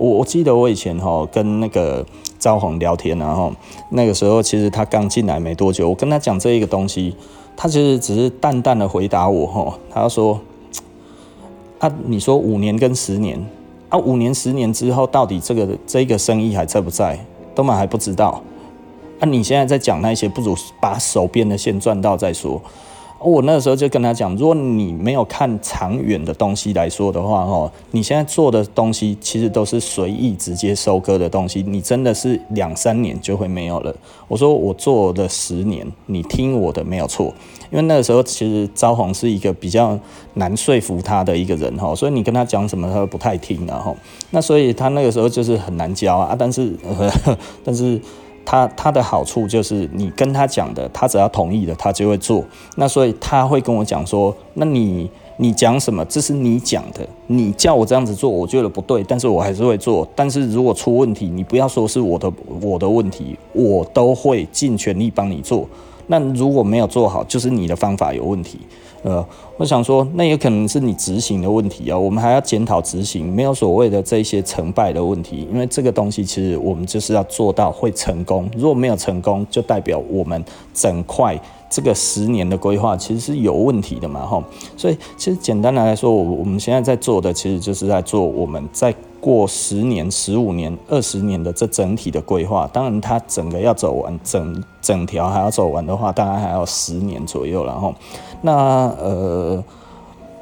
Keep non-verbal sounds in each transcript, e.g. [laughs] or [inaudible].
我我记得我以前哈跟那个招红聊天，然后那个时候其实他刚进来没多久，我跟他讲这一个东西，他其实只是淡淡的回答我哈，他说啊，你说五年跟十年啊，五年十年之后到底这个这个生意还在不在，都嘛还不知道。啊，你现在在讲那些，不如把手边的线赚到再说。我那个时候就跟他讲，如果你没有看长远的东西来说的话，哦，你现在做的东西其实都是随意直接收割的东西，你真的是两三年就会没有了。我说我做了十年，你听我的没有错，因为那个时候其实招红是一个比较难说服他的一个人，哈，所以你跟他讲什么他都不太听，然后那所以他那个时候就是很难教啊，但是但是。[laughs] 他他的好处就是你跟他讲的，他只要同意了，他就会做。那所以他会跟我讲说，那你你讲什么？这是你讲的，你叫我这样子做，我觉得不对，但是我还是会做。但是如果出问题，你不要说是我的我的问题，我都会尽全力帮你做。那如果没有做好，就是你的方法有问题。呃，我想说，那也可能是你执行的问题啊。我们还要检讨执行，没有所谓的这些成败的问题，因为这个东西其实我们就是要做到会成功。如果没有成功，就代表我们整块这个十年的规划其实是有问题的嘛，吼。所以其实简单的来说，我我们现在在做的，其实就是在做我们在。过十年、十五年、二十年的这整体的规划，当然它整个要走完，整整条还要走完的话，当然还要十年左右。然后，那呃，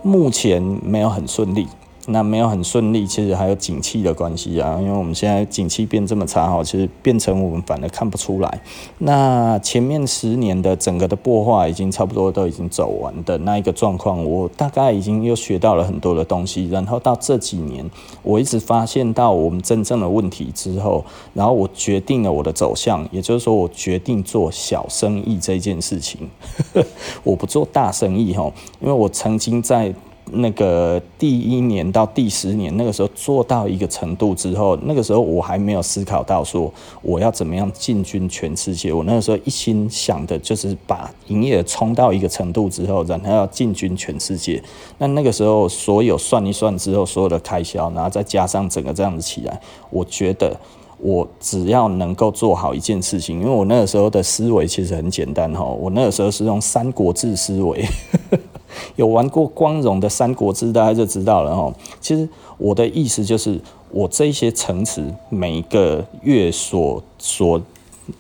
目前没有很顺利。那没有很顺利，其实还有景气的关系啊，因为我们现在景气变这么差哈，其实变成我们反而看不出来。那前面十年的整个的擘画已经差不多都已经走完的那一个状况，我大概已经又学到了很多的东西。然后到这几年，我一直发现到我们真正的问题之后，然后我决定了我的走向，也就是说，我决定做小生意这件事情，[laughs] 我不做大生意哈，因为我曾经在。那个第一年到第十年，那个时候做到一个程度之后，那个时候我还没有思考到说我要怎么样进军全世界。我那个时候一心想的就是把营业额冲到一个程度之后，然后要进军全世界。那那个时候所有算一算之后，所有的开销，然后再加上整个这样子起来，我觉得我只要能够做好一件事情，因为我那个时候的思维其实很简单哈，我那个时候是用三国志思维。有玩过光荣的《三国志》，大家就知道了哈。其实我的意思就是，我这些城池每个月所所，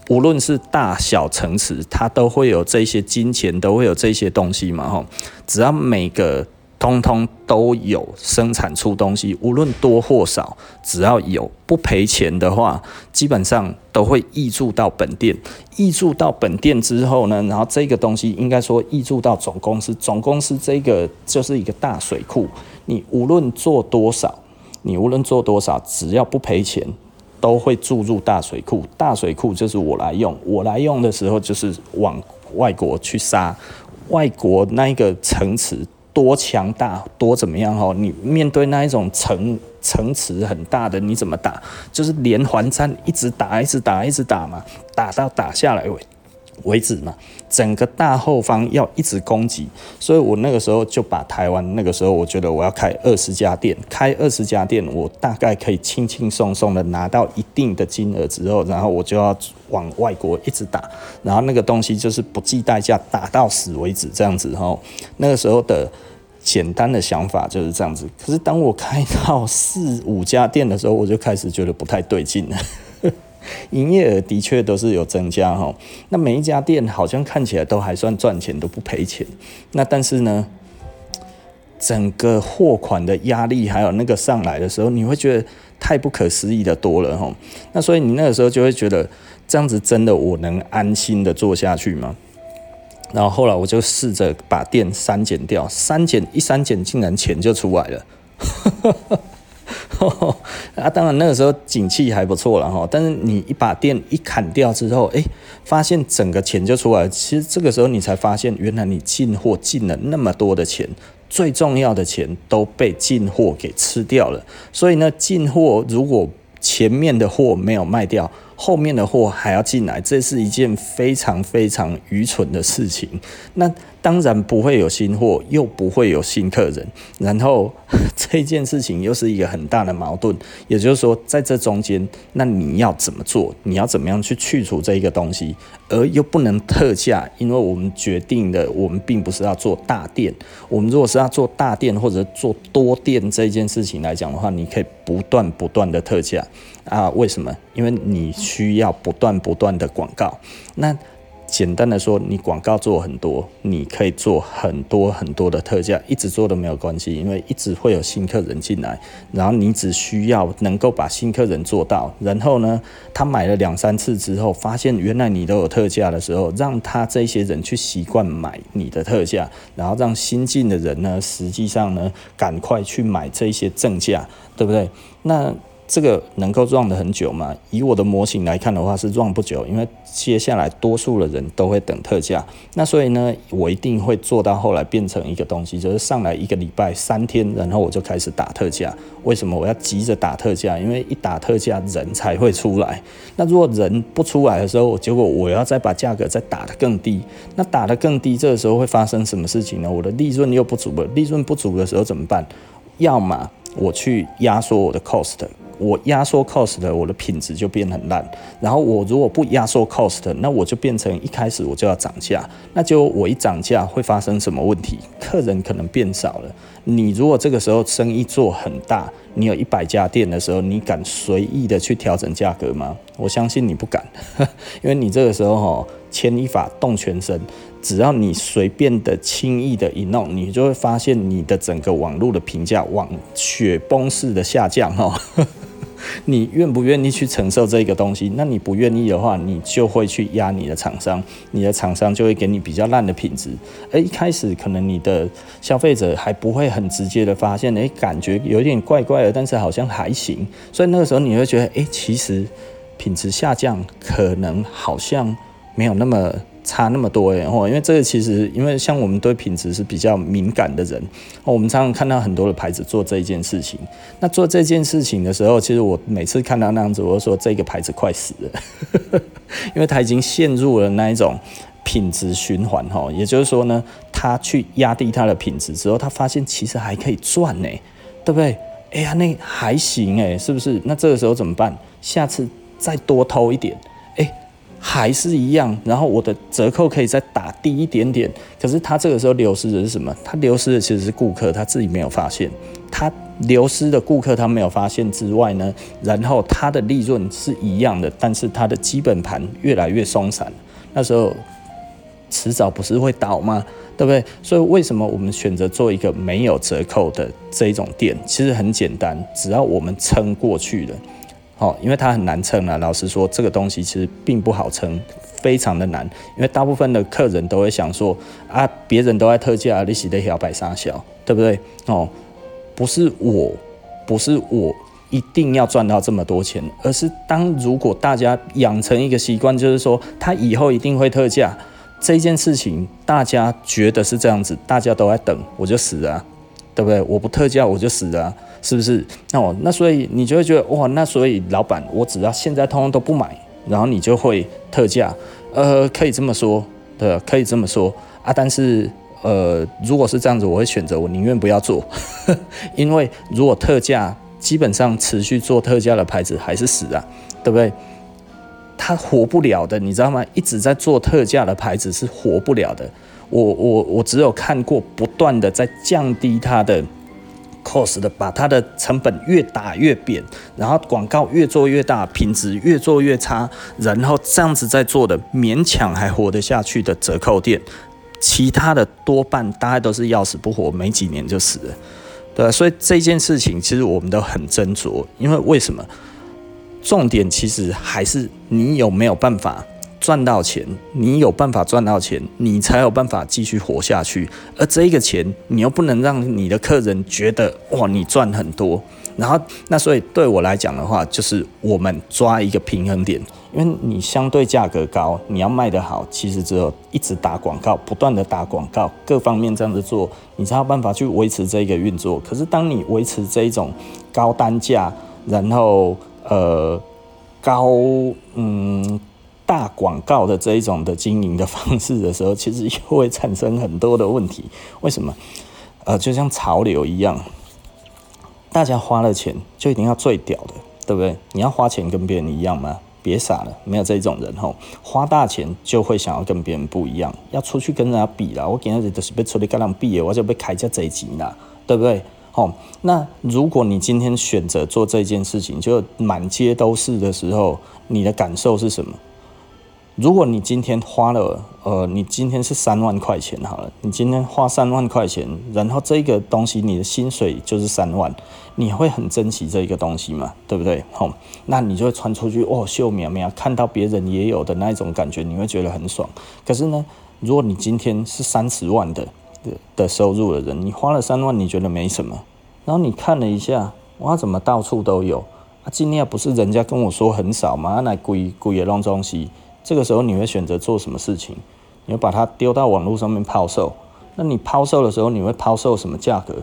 无论是大小城池，它都会有这些金钱，都会有这些东西嘛哈。只要每个。通通都有生产出东西，无论多或少，只要有不赔钱的话，基本上都会溢注到本店。溢注到本店之后呢，然后这个东西应该说溢注到总公司，总公司这个就是一个大水库。你无论做多少，你无论做多少，只要不赔钱，都会注入大水库。大水库就是我来用，我来用的时候就是往外国去杀，外国那一个城池。多强大，多怎么样？哈，你面对那一种城城池很大的，你怎么打？就是连环战，一直打，一直打，一直打嘛，打到打下来为为止嘛。整个大后方要一直攻击，所以我那个时候就把台湾那个时候，我觉得我要开二十家店，开二十家店，我大概可以轻轻松松的拿到一定的金额之后，然后我就要往外国一直打，然后那个东西就是不计代价打到死为止，这样子哈。那个时候的。简单的想法就是这样子，可是当我开到四五家店的时候，我就开始觉得不太对劲了。营业额的确都是有增加哈，那每一家店好像看起来都还算赚钱，都不赔钱。那但是呢，整个货款的压力还有那个上来的时候，你会觉得太不可思议的多了哈。那所以你那个时候就会觉得，这样子真的我能安心的做下去吗？然后后来我就试着把店删减掉，删减一删减，竟然钱就出来了。[laughs] 啊，当然那个时候景气还不错了哈，但是你一把电一砍掉之后，哎，发现整个钱就出来了。其实这个时候你才发现，原来你进货进了那么多的钱，最重要的钱都被进货给吃掉了。所以呢，进货如果前面的货没有卖掉。后面的货还要进来，这是一件非常非常愚蠢的事情。那当然不会有新货，又不会有新客人，然后 [laughs] 这件事情又是一个很大的矛盾。也就是说，在这中间，那你要怎么做？你要怎么样去去除这一个东西，而又不能特价？因为我们决定的，我们并不是要做大店。我们如果是要做大店或者做多店这件事情来讲的话，你可以不断不断的特价啊？为什么？因为你需要不断不断的广告。那简单的说，你广告做很多，你可以做很多很多的特价，一直做都没有关系，因为一直会有新客人进来，然后你只需要能够把新客人做到，然后呢，他买了两三次之后，发现原来你都有特价的时候，让他这些人去习惯买你的特价，然后让新进的人呢，实际上呢，赶快去买这些正价，对不对？那。这个能够 run 的很久吗？以我的模型来看的话，是 run 不久，因为接下来多数的人都会等特价。那所以呢，我一定会做到后来变成一个东西，就是上来一个礼拜三天，然后我就开始打特价。为什么我要急着打特价？因为一打特价，人才会出来。那如果人不出来的时候，结果我要再把价格再打得更低。那打得更低，这个时候会发生什么事情呢？我的利润又不足了。利润不足的时候怎么办？要么我去压缩我的 cost。我压缩 cost 的，我的品质就变很烂。然后我如果不压缩 cost，那我就变成一开始我就要涨价。那就我一涨价会发生什么问题？客人可能变少了。你如果这个时候生意做很大，你有一百家店的时候，你敢随意的去调整价格吗？我相信你不敢，[laughs] 因为你这个时候哈，牵一发动全身。只要你随便的、轻易的一弄，你就会发现你的整个网络的评价往雪崩式的下降哦。你愿不愿意去承受这个东西？那你不愿意的话，你就会去压你的厂商，你的厂商就会给你比较烂的品质。而一开始可能你的消费者还不会很直接的发现，诶，感觉有点怪怪的，但是好像还行。所以那个时候你会觉得，诶，其实品质下降可能好像没有那么。差那么多耶，因为这个其实，因为像我们对品质是比较敏感的人，我们常常看到很多的牌子做这一件事情。那做这件事情的时候，其实我每次看到那样子，我就说这个牌子快死了，[laughs] 因为他已经陷入了那一种品质循环哈。也就是说呢，他去压低他的品质之后，他发现其实还可以赚呢，对不对？哎呀，那还行哎，是不是？那这个时候怎么办？下次再多偷一点。还是一样，然后我的折扣可以再打低一点点。可是他这个时候流失的是什么？他流失的其实是顾客，他自己没有发现。他流失的顾客他没有发现之外呢，然后他的利润是一样的，但是他的基本盘越来越松散。那时候迟早不是会倒吗？对不对？所以为什么我们选择做一个没有折扣的这一种店？其实很简单，只要我们撑过去了。哦，因为它很难撑啊。老实说，这个东西其实并不好撑，非常的难。因为大部分的客人都会想说啊，别人都在特价，你是在摇摆三小，对不对？哦，不是我，不是我一定要赚到这么多钱，而是当如果大家养成一个习惯，就是说他以后一定会特价这件事情，大家觉得是这样子，大家都在等，我就死了啊，对不对？我不特价，我就死了。是不是？哦，那所以你就会觉得哇，那所以老板，我只要现在通通都不买，然后你就会特价，呃，可以这么说，对，可以这么说啊。但是，呃，如果是这样子，我会选择我宁愿不要做，[laughs] 因为如果特价，基本上持续做特价的牌子还是死啊，对不对？它活不了的，你知道吗？一直在做特价的牌子是活不了的。我我我只有看过不断的在降低它的。cost 的把它的成本越打越扁，然后广告越做越大，品质越做越差，然后这样子在做的勉强还活得下去的折扣店，其他的多半大概都是要死不活，没几年就死了，对？所以这件事情其实我们都很斟酌，因为为什么？重点其实还是你有没有办法。赚到钱，你有办法赚到钱，你才有办法继续活下去。而这个钱，你又不能让你的客人觉得哇，你赚很多。然后，那所以对我来讲的话，就是我们抓一个平衡点，因为你相对价格高，你要卖得好，其实只有一直打广告，不断的打广告，各方面这样子做，你才有办法去维持这个运作。可是当你维持这一种高单价，然后呃。高嗯大广告的这一种的经营的方式的时候，其实又会产生很多的问题。为什么？呃，就像潮流一样，大家花了钱就一定要最屌的，对不对？你要花钱跟别人一样吗？别傻了，没有这种人吼，花大钱就会想要跟别人不一样，要出去跟人家比啦。我今日就是要出去跟人比的，我就被开价贼钱啦，对不对？吼，那如果你今天选择做这件事情，就满街都是的时候，你的感受是什么？如果你今天花了，呃，你今天是三万块钱好了，你今天花三万块钱，然后这个东西你的薪水就是三万，你会很珍惜这一个东西嘛？对不对？吼，那你就会穿出去，哦，秀苗苗，看到别人也有的那一种感觉，你会觉得很爽。可是呢，如果你今天是三十万的的的收入的人，你花了三万，你觉得没什么，然后你看了一下，哇，怎么到处都有？啊，今天不是人家跟我说很少吗？那贵贵的那种东西。这个时候你会选择做什么事情？你会把它丢到网络上面抛售。那你抛售的时候，你会抛售什么价格？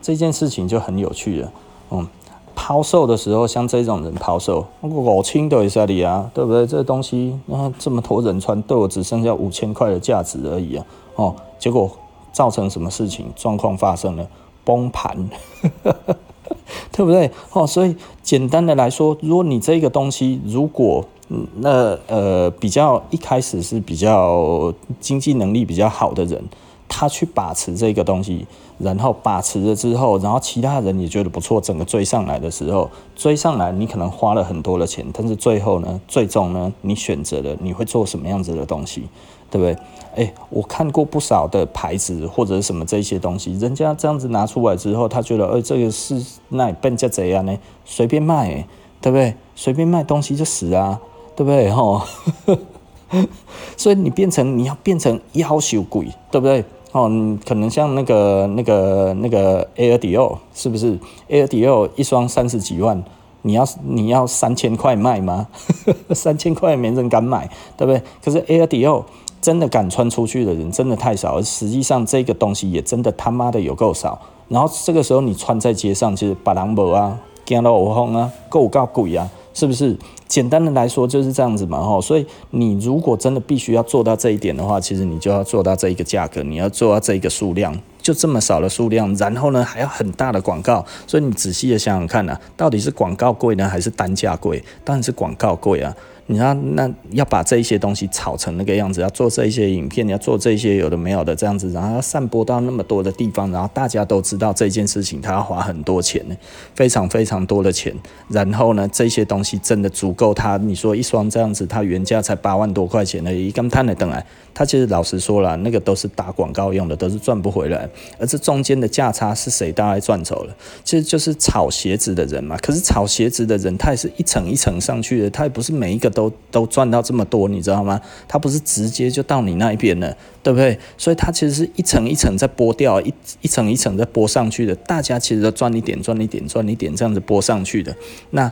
这件事情就很有趣了。嗯，抛售的时候，像这种人抛售，我清都一下你啊，对不对？这个东西那这么多人穿，对我只剩下五千块的价值而已啊。哦，结果造成什么事情？状况发生了，崩盘，[laughs] 对不对？哦，所以简单的来说，如果你这个东西如果嗯，那呃，比较一开始是比较经济能力比较好的人，他去把持这个东西，然后把持了之后，然后其他人也觉得不错，整个追上来的时候，追上来你可能花了很多的钱，但是最后呢，最终呢，你选择了你会做什么样子的东西，对不对？哎，我看过不少的牌子或者什么这些东西，人家这样子拿出来之后，他觉得，哎，这个是那变价怎样呢？随便卖，对不对？随便卖东西就死啊！对不对？吼，[laughs] 所以你变成你要变成要求贵，对不对？哦，可能像那个那个那个 Air Dior 是不是？Air Dior 一双三十几万，你要你要三千块卖吗？[laughs] 三千块没人敢买，对不对？可是 Air Dior 真的敢穿出去的人真的太少，而实际上这个东西也真的他妈的有够少。然后这个时候你穿在街上，其实别人无啊，惊到我疯啊，够够贵啊，是不是？简单的来说就是这样子嘛，哈，所以你如果真的必须要做到这一点的话，其实你就要做到这一个价格，你要做到这一个数量，就这么少的数量，然后呢还要很大的广告，所以你仔细的想想看呐，到底是广告贵呢，还是单价贵？当然是广告贵啊。你要那要把这一些东西炒成那个样子，要做这一些影片，你要做这些有的没有的这样子，然后要散播到那么多的地方，然后大家都知道这件事情，他要花很多钱呢，非常非常多的钱。然后呢，这些东西真的足够他？你说一双这样子，他原价才八万多块钱而已，刚摊了等来，他其实老实说了，那个都是打广告用的，都是赚不回来。而这中间的价差是谁大概赚走了？其实就是炒鞋子的人嘛。可是炒鞋子的人，他也是一层一层上去的，他也不是每一个。都都赚到这么多，你知道吗？它不是直接就到你那一边了，对不对？所以它其实是一层一层在剥掉，一一层一层在剥上去的。大家其实都赚一点，赚一点，赚一点，这样子剥上去的。那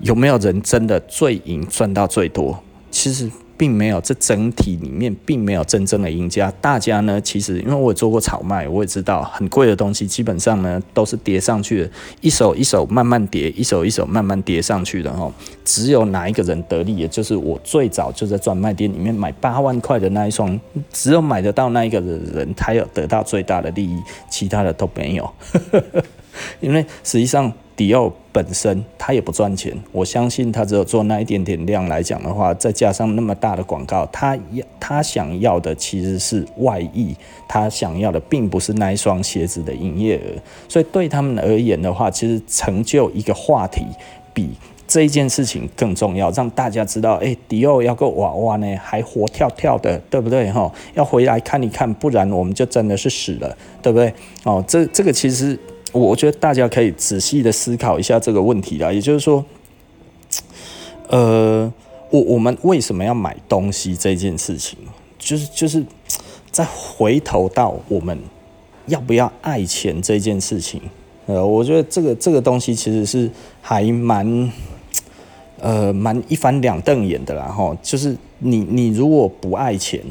有没有人真的最赢，赚到最多？其实。并没有，这整体里面并没有真正的赢家。大家呢，其实因为我也做过炒卖，我也知道很贵的东西基本上呢都是叠上去的，一手一手慢慢叠，一手一手慢慢叠上去的哈。只有哪一个人得利，也就是我最早就在专卖店里面买八万块的那一双，只有买得到那一个人，他有得到最大的利益，其他的都没有。[laughs] 因为实际上。迪奥本身他也不赚钱，我相信他只有做那一点点量来讲的话，再加上那么大的广告，他要他想要的其实是外溢，他想要的并不是那一双鞋子的营业额，所以对他们而言的话，其实成就一个话题比这一件事情更重要，让大家知道，哎、迪奥要个娃娃呢，还活跳跳的，对不对？哈，要回来看一看，不然我们就真的是死了，对不对？哦，这这个其实。我觉得大家可以仔细的思考一下这个问题啦，也就是说，呃，我我们为什么要买东西这件事情，就是就是再回头到我们要不要爱钱这件事情，呃，我觉得这个这个东西其实是还蛮呃蛮一翻两瞪眼的啦，哈，就是你你如果不爱钱，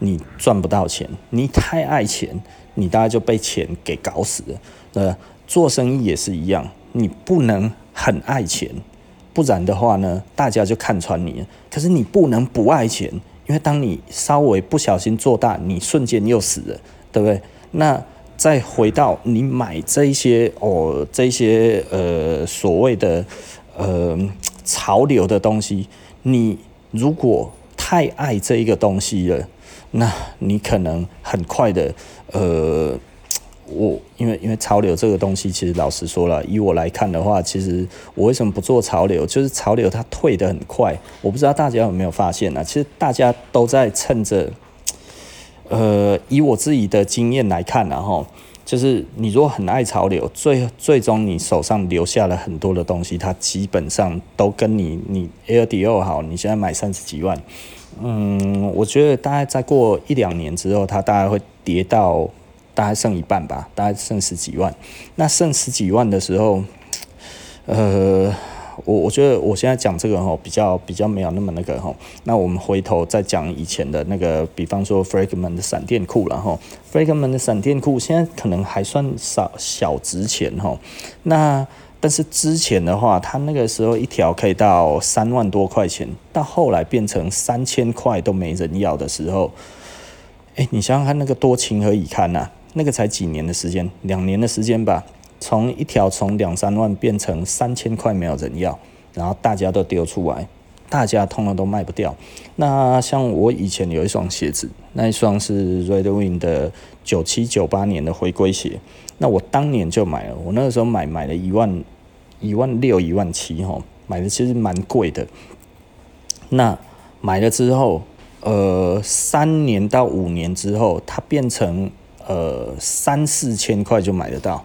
你赚不到钱；你太爱钱，你大概就被钱给搞死了。呃，做生意也是一样，你不能很爱钱，不然的话呢，大家就看穿你。可是你不能不爱钱，因为当你稍微不小心做大，你瞬间又死了，对不对？那再回到你买这一些哦，这些呃所谓的呃潮流的东西，你如果太爱这一个东西了，那你可能很快的呃。我因为因为潮流这个东西，其实老实说了，以我来看的话，其实我为什么不做潮流？就是潮流它退得很快，我不知道大家有没有发现呢、其实大家都在趁着，呃，以我自己的经验来看、啊，然后就是你如果很爱潮流，最最终你手上留下了很多的东西，它基本上都跟你你 Air d o 好，你现在买三十几万，嗯，我觉得大概再过一两年之后，它大概会跌到。大概剩一半吧，大概剩十几万。那剩十几万的时候，呃，我我觉得我现在讲这个吼，比较比较没有那么那个吼。那我们回头再讲以前的那个，比方说 Fragment 的闪电裤，然后 Fragment 的闪电裤现在可能还算少小值钱吼。那但是之前的话，它那个时候一条可以到三万多块钱，到后来变成三千块都没人要的时候，哎，你想想看，那个多情何以堪呐？那个才几年的时间，两年的时间吧，从一条从两三万变成三千块没有人要，然后大家都丢出来，大家通通都卖不掉。那像我以前有一双鞋子，那一双是 Red Wing 的九七九八年的回归鞋，那我当年就买了，我那个时候买买了一万一万六一万七哈，买的其实蛮贵的。那买了之后，呃，三年到五年之后，它变成。呃，三四千块就买得到，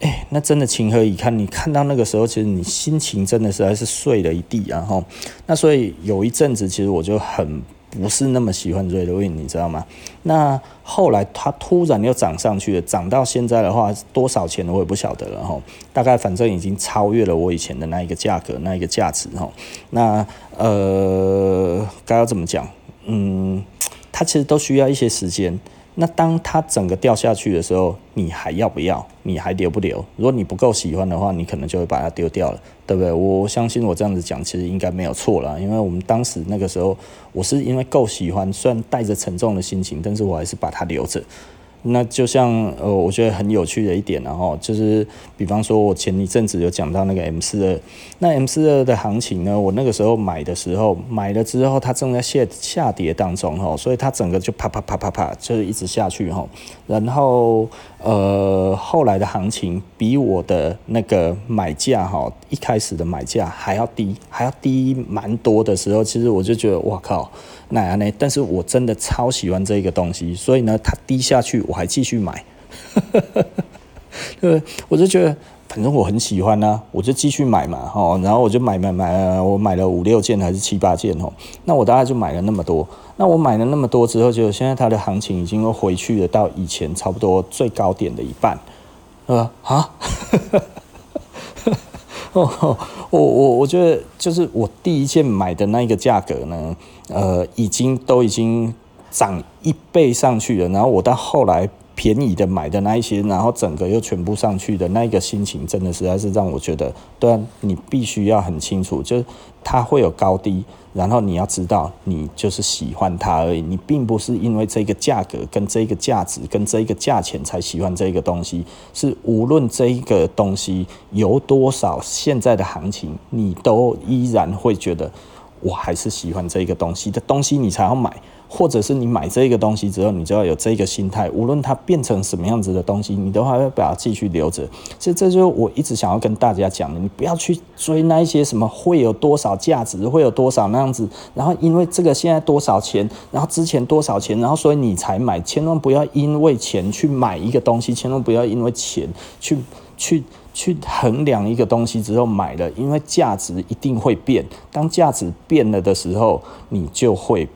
哎、那真的情何以堪？你看到那个时候，其实你心情真的实在是碎了一地，然后，那所以有一阵子，其实我就很不是那么喜欢瑞德瑞你知道吗？那后来它突然又涨上去了，涨到现在的话，多少钱我也不晓得了哈。大概反正已经超越了我以前的那一个价格，那一个价值哈。那呃，该要怎么讲？嗯，它其实都需要一些时间。那当它整个掉下去的时候，你还要不要？你还留不留？如果你不够喜欢的话，你可能就会把它丢掉了，对不对？我相信我这样子讲，其实应该没有错了，因为我们当时那个时候，我是因为够喜欢，虽然带着沉重的心情，但是我还是把它留着。那就像呃，我觉得很有趣的一点，然后就是，比方说，我前一阵子有讲到那个 M 四二，那 M 四二的行情呢，我那个时候买的时候，买了之后它正在下下跌当中哈，所以它整个就啪啪啪啪啪，就是一直下去哈，然后呃，后来的行情比我的那个买价哈，一开始的买价还要低，还要低蛮多的时候，其实我就觉得哇靠。那样呢？但是我真的超喜欢这个东西，所以呢，它低下去我还继续买，[laughs] 对，我就觉得反正我很喜欢呢、我就继续买嘛，哦，然后我就买买买，我买了五六件还是七八件哦，那我大概就买了那么多，那我买了那么多之后，就现在它的行情已经回去了到以前差不多最高点的一半，呃啊。[laughs] [laughs] 哦，我我我觉得就是我第一件买的那个价格呢，呃，已经都已经涨一倍上去了，然后我到后来。便宜的买的那一些，然后整个又全部上去的那个心情，真的实在是让我觉得，对啊，你必须要很清楚，就是它会有高低，然后你要知道，你就是喜欢它而已，你并不是因为这个价格跟这个价值跟这个价钱才喜欢这个东西，是无论这一个东西有多少现在的行情，你都依然会觉得我还是喜欢这个东西的东西，你才要买。或者是你买这个东西之后，你就要有这个心态，无论它变成什么样子的东西，你都还要把它继续留着。其实这就是我一直想要跟大家讲的，你不要去追那一些什么会有多少价值，会有多少那样子，然后因为这个现在多少钱，然后之前多少钱，然后所以你才买，千万不要因为钱去买一个东西，千万不要因为钱去去去衡量一个东西之后买了，因为价值一定会变，当价值变了的时候，你就会。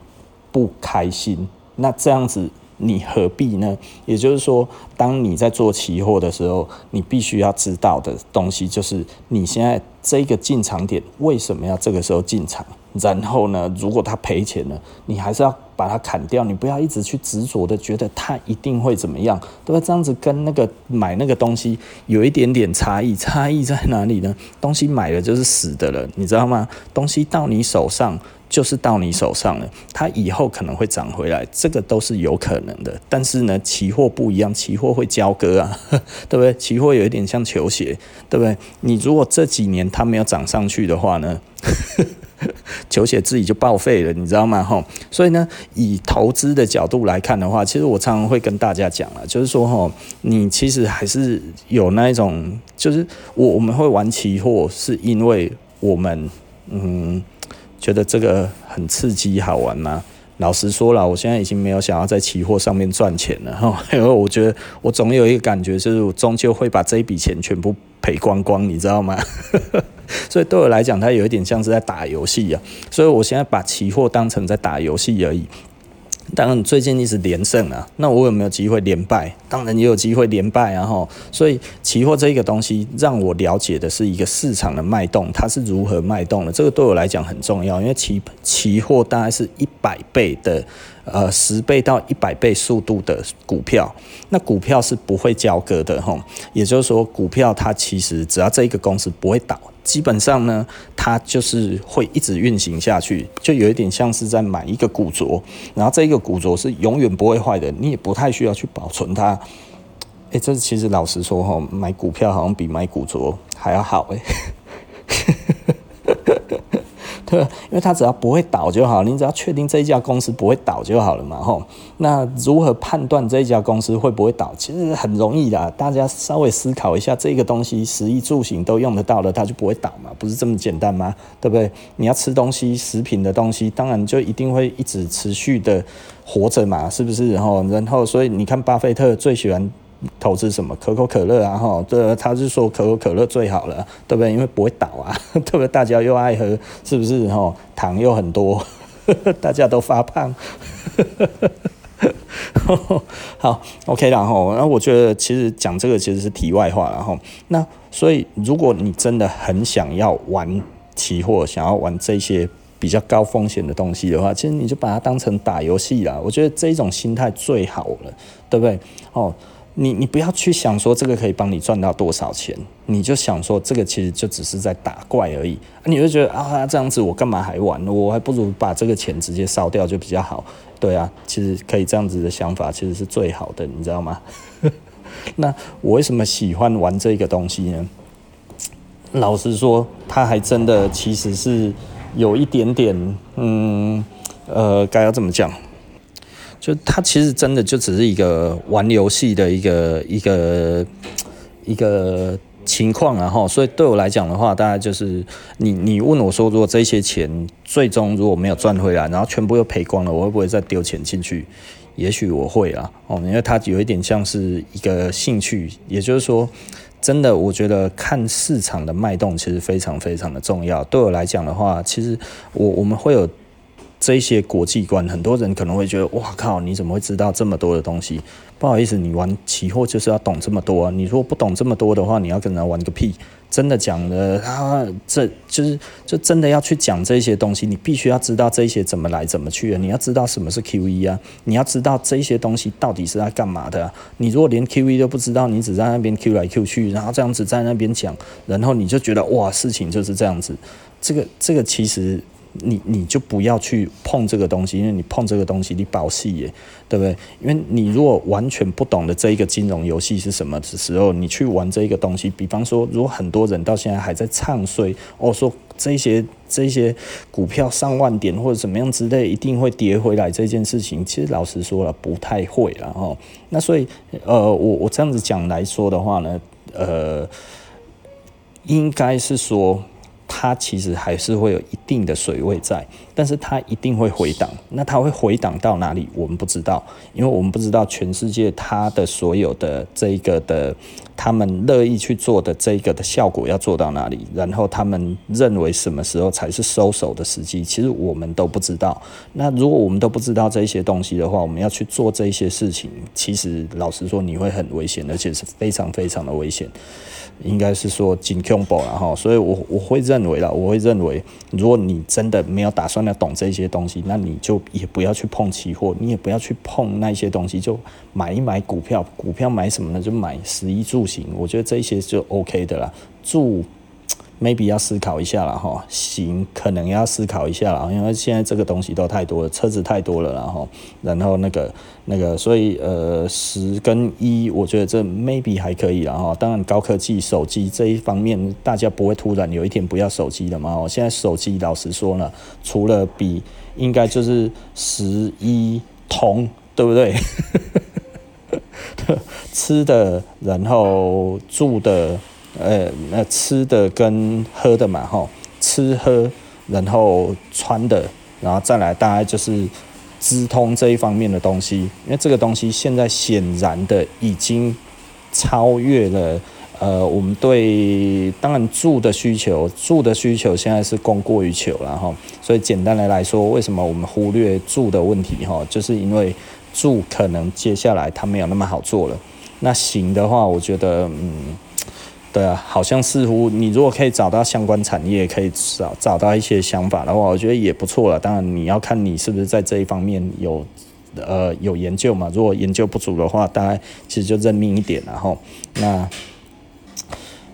不开心，那这样子你何必呢？也就是说，当你在做期货的时候，你必须要知道的东西就是，你现在这个进场点为什么要这个时候进场？然后呢，如果他赔钱了，你还是要把它砍掉，你不要一直去执着的觉得它一定会怎么样，对吧？这样子跟那个买那个东西有一点点差异，差异在哪里呢？东西买了就是死的了，你知道吗？东西到你手上。就是到你手上了，它以后可能会涨回来，这个都是有可能的。但是呢，期货不一样，期货会交割啊，[laughs] 对不对？期货有一点像球鞋，对不对？你如果这几年它没有涨上去的话呢，[laughs] 球鞋自己就报废了，你知道吗？吼，所以呢，以投资的角度来看的话，其实我常常会跟大家讲了，就是说，吼，你其实还是有那一种，就是我我们会玩期货，是因为我们，嗯。觉得这个很刺激好玩吗？老实说了，我现在已经没有想要在期货上面赚钱了哈，[laughs] 因为我觉得我总有一个感觉，就是我终究会把这一笔钱全部赔光光，你知道吗？[laughs] 所以对我来讲，它有一点像是在打游戏啊，所以我现在把期货当成在打游戏而已。当然，最近一直连胜啊，那我有没有机会连败？当然也有机会连败啊！哈，所以期货这一个东西让我了解的是一个市场的脉动，它是如何脉动的。这个对我来讲很重要，因为期期货大概是一百倍的。呃，十倍到一百倍速度的股票，那股票是不会交割的吼，也就是说，股票它其实只要这一个公司不会倒，基本上呢，它就是会一直运行下去，就有一点像是在买一个古着，然后这一个古着是永远不会坏的，你也不太需要去保存它。哎、欸，这其实老实说哈，买股票好像比买古着还要好哎。[laughs] 对，[laughs] 因为它只要不会倒就好，你只要确定这一家公司不会倒就好了嘛，吼。那如何判断这一家公司会不会倒？其实很容易的，大家稍微思考一下，这个东西食衣住行都用得到的，它就不会倒嘛，不是这么简单吗？对不对？你要吃东西，食品的东西，当然就一定会一直持续的活着嘛，是不是？然后，然后，所以你看，巴菲特最喜欢。投资什么可口可乐啊？哈，这，他是说可口可乐最好了，对不对？因为不会倒啊，[laughs] 对不对？大家又爱喝，是不是？哈，糖又很多，[laughs] 大家都发胖。[laughs] 好，OK 然后，那我觉得其实讲这个其实是题外话，然后那所以如果你真的很想要玩期货，想要玩这些比较高风险的东西的话，其实你就把它当成打游戏啦。我觉得这一种心态最好了，对不对？哦。你你不要去想说这个可以帮你赚到多少钱，你就想说这个其实就只是在打怪而已，你会觉得啊这样子我干嘛还玩？我还不如把这个钱直接烧掉就比较好。对啊，其实可以这样子的想法其实是最好的，你知道吗？[laughs] 那我为什么喜欢玩这个东西呢？老实说，它还真的其实是有一点点，嗯呃，该要怎么讲？就它其实真的就只是一个玩游戏的一个一个一个情况，然后所以对我来讲的话，大概就是你你问我说，如果这些钱最终如果没有赚回来，然后全部又赔光了，我会不会再丢钱进去？也许我会啊，哦，因为它有一点像是一个兴趣，也就是说，真的我觉得看市场的脉动其实非常非常的重要。对我来讲的话，其实我我们会有。这些国际观，很多人可能会觉得，哇靠，你怎么会知道这么多的东西？不好意思，你玩期货就是要懂这么多啊！你如果不懂这么多的话，你要跟人家玩个屁！真的讲的啊，这就是就真的要去讲这些东西，你必须要知道这些怎么来怎么去啊！你要知道什么是 QE 啊！你要知道这些东西到底是在干嘛的！你如果连 QE 都不知道，你只在那边 Q 来 Q 去，然后这样子在那边讲，然后你就觉得哇，事情就是这样子。这个这个其实。你你就不要去碰这个东西，因为你碰这个东西你保戏耶，对不对？因为你如果完全不懂得这一个金融游戏是什么的时候，你去玩这一个东西，比方说，如果很多人到现在还在唱衰，哦，说这些这些股票上万点或者怎么样之类，一定会跌回来这件事情，其实老实说了，不太会了哈。那所以，呃，我我这样子讲来说的话呢，呃，应该是说。它其实还是会有一定的水位在，但是它一定会回档。那它会回档到哪里？我们不知道，因为我们不知道全世界它的所有的这个的他们乐意去做的这个的效果要做到哪里，然后他们认为什么时候才是收手的时机，其实我们都不知道。那如果我们都不知道这些东西的话，我们要去做这些事情，其实老实说你会很危险，而且是非常非常的危险。应该是说真恐怖了哈，所以我我会认为啦，我会认为，如果你真的没有打算要懂这些东西，那你就也不要去碰期货，你也不要去碰那些东西，就买一买股票，股票买什么呢？就买十一住行，我觉得这些就 OK 的啦，住。maybe 要思考一下了哈，行，可能要思考一下了，因为现在这个东西都太多了，车子太多了，然后，然后那个那个，所以呃，十跟一，我觉得这 maybe 还可以了哈。当然，高科技手机这一方面，大家不会突然有一天不要手机了嘛。哦，现在手机老实说呢，除了比，应该就是十一通，对不对？[laughs] [laughs] 吃的，然后住的。呃，那吃的跟喝的嘛，哈，吃喝，然后穿的，然后再来大概就是资通这一方面的东西，因为这个东西现在显然的已经超越了呃，我们对当然住的需求，住的需求现在是供过于求了哈，所以简单的来说，为什么我们忽略住的问题哈，就是因为住可能接下来它没有那么好做了，那行的话，我觉得嗯。对啊，好像似乎你如果可以找到相关产业，可以找找到一些想法的话，我觉得也不错了。当然你要看你是不是在这一方面有呃有研究嘛。如果研究不足的话，大概其实就认命一点，然后那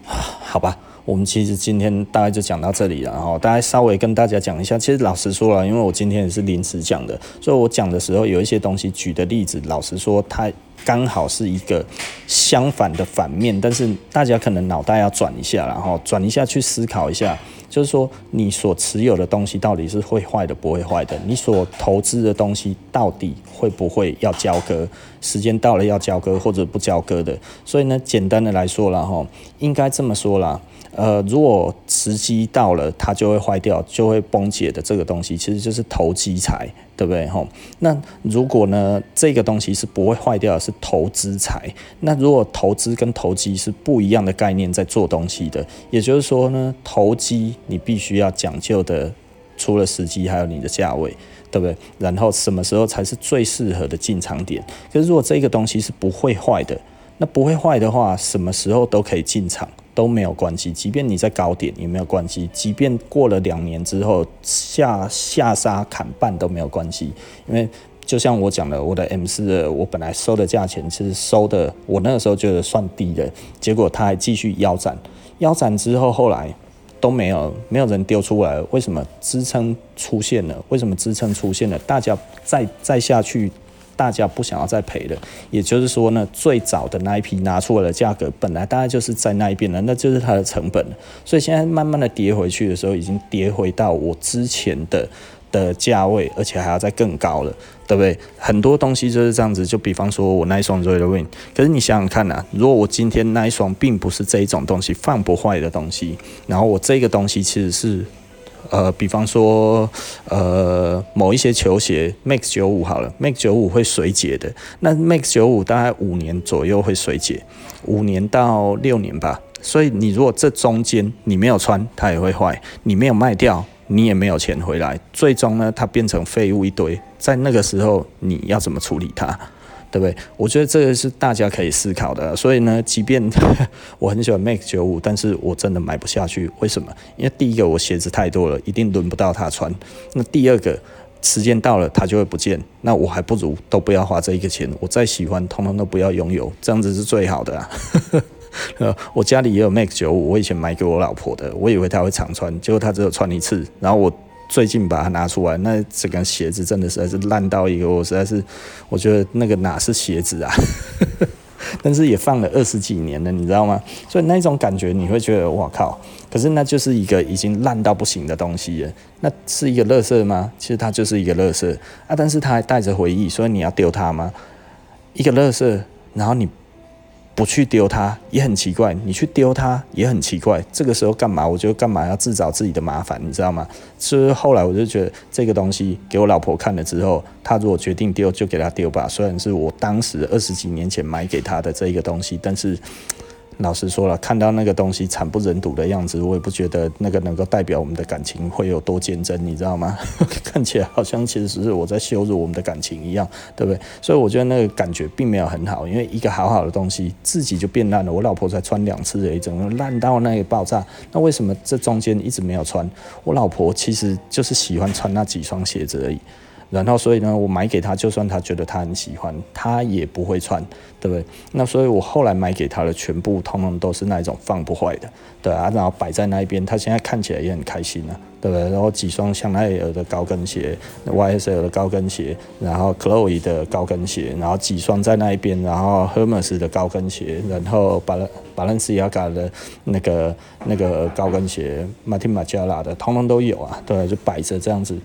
好吧。我们其实今天大概就讲到这里了，哈大概稍微跟大家讲一下。其实老实说了，因为我今天也是临时讲的，所以我讲的时候有一些东西举的例子，老实说它刚好是一个相反的反面，但是大家可能脑袋要转一下，然后转一下去思考一下，就是说你所持有的东西到底是会坏的不会坏的，你所投资的东西到底会不会要交割，时间到了要交割或者不交割的。所以呢，简单的来说了哈，应该这么说啦。呃，如果时机到了，它就会坏掉，就会崩解的这个东西，其实就是投机财，对不对？吼，那如果呢，这个东西是不会坏掉的，是投资财。那如果投资跟投机是不一样的概念，在做东西的，也就是说呢，投机你必须要讲究的，除了时机，还有你的价位，对不对？然后什么时候才是最适合的进场点？可是如果这个东西是不会坏的，那不会坏的话，什么时候都可以进场。都没有关系，即便你在高点也没有关系，即便过了两年之后下下杀砍半都没有关系，因为就像我讲的，我的 M 四的我本来收的价钱其实收的，我那个时候觉得算低的，结果它还继续腰斩，腰斩之后后来都没有没有人丢出来，为什么支撑出现了？为什么支撑出现了？大家再再下去。大家不想要再赔了，也就是说呢，最早的那一批拿出来的价格，本来大概就是在那一边了，那就是它的成本。所以现在慢慢的跌回去的时候，已经跌回到我之前的的价位，而且还要再更高了，对不对？很多东西就是这样子。就比方说我那一双 Red Wing，可是你想想看呐、如果我今天那一双并不是这一种东西，放不坏的东西，然后我这个东西其实是。呃，比方说，呃，某一些球鞋，Max 九五好了，Max 九五会水解的。那 Max 九五大概五年左右会水解，五年到六年吧。所以你如果这中间你没有穿，它也会坏；你没有卖掉，你也没有钱回来。最终呢，它变成废物一堆。在那个时候，你要怎么处理它？对不对？我觉得这个是大家可以思考的。所以呢，即便 [laughs] 我很喜欢 Max 九五，但是我真的买不下去。为什么？因为第一个，我鞋子太多了，一定轮不到他穿。那第二个，时间到了，它就会不见。那我还不如都不要花这一个钱。我再喜欢，通通都不要拥有，这样子是最好的啊。[laughs] 我家里也有 Max 九五，我以前买给我老婆的，我以为她会常穿，结果她只有穿一次。然后我。最近把它拿出来，那整个鞋子真的实在是烂到一个，我实在是，我觉得那个哪是鞋子啊？[laughs] 但是也放了二十几年了，你知道吗？所以那种感觉你会觉得哇靠！可是那就是一个已经烂到不行的东西了，那是一个垃圾吗？其实它就是一个垃圾啊，但是它还带着回忆，所以你要丢它吗？一个垃圾，然后你。不去丢它也很奇怪，你去丢它也很奇怪。这个时候干嘛？我就干嘛要自找自己的麻烦，你知道吗？所以后来我就觉得这个东西给我老婆看了之后，她如果决定丢，就给她丢吧。虽然是我当时二十几年前买给她的这一个东西，但是老实说了，看到那个东西惨不忍睹的样子，我也不觉得那个能够代表我们的感情会有多坚贞，你知道吗？[laughs] 看起来好像其实是我在羞辱我们的感情一样，对不对？所以我觉得那个感觉并没有很好，因为一个好好的东西自己就变烂了。我老婆才穿两次而已，整个烂到那个爆炸。那为什么这中间一直没有穿？我老婆其实就是喜欢穿那几双鞋子而已。然后，所以呢，我买给他，就算他觉得他很喜欢，他也不会穿，对不对？那所以我后来买给他的全部，通通都是那一种放不坏的，对啊，然后摆在那一边，他现在看起来也很开心啊，对不对？然后几双香奈儿的高跟鞋，YSL 的高跟鞋，然后 Chloe 的高跟鞋，然后几双在那一边，然后 Hermes 的高跟鞋，然后巴伦巴伦西亚嘎的那个那个高跟鞋，Martin Margiela 的，通通都有啊，对，就摆着这样子。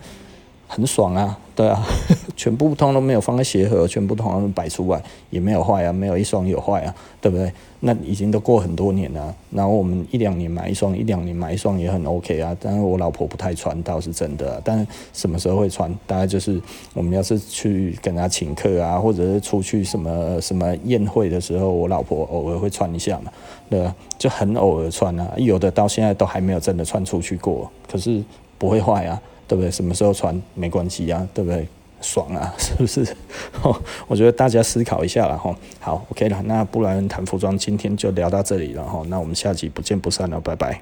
很爽啊，对啊，[laughs] 全部通都没有放在鞋盒，全部通摆出来，也没有坏啊，没有一双有坏啊，对不对？那已经都过很多年了，然后我们一两年买一双，一两年买一双也很 OK 啊。但是我老婆不太穿，倒是真的。但什么时候会穿？大概就是我们要是去跟她请客啊，或者是出去什么什么宴会的时候，我老婆偶尔会穿一下嘛，对吧？就很偶尔穿啊，有的到现在都还没有真的穿出去过，可是不会坏啊。对不对？什么时候穿没关系呀，对不对？爽啊，[laughs] 是不是？[laughs] 我觉得大家思考一下了哈。好，OK 了，那不然谈服装今天就聊到这里了哈。那我们下集不见不散了，拜拜。